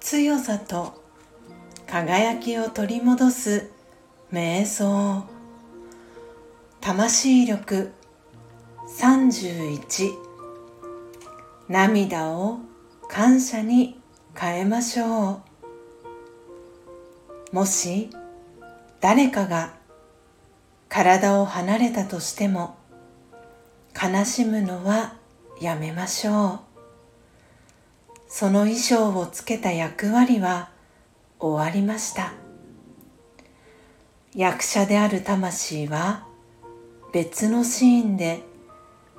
強さと輝きを取り戻す瞑想。魂力31涙を感謝に変えましょう。もし誰かが体を離れたとしても悲しむのはやめましょう。その衣装をつけた役割は終わりました。役者である魂は別のシーンで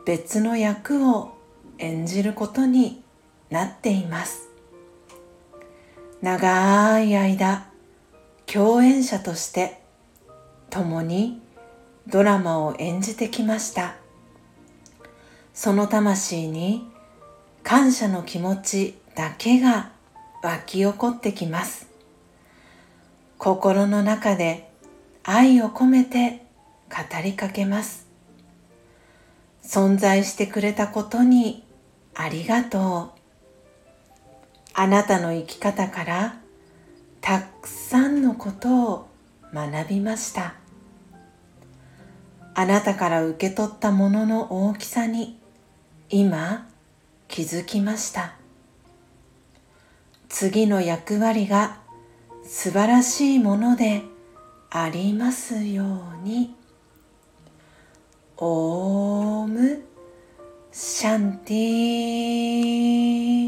別の役を演じることになっています。長い間共演者として共にドラマを演じてきました。その魂に感謝の気持ちだけが湧き起こってきます。心の中で愛を込めて語りかけます。存在してくれたことにありがとう。あなたの生き方からたくさんのことを学びました。あなたから受け取ったものの大きさに今気づきました次の役割が素晴らしいものでありますように。オームシャンティー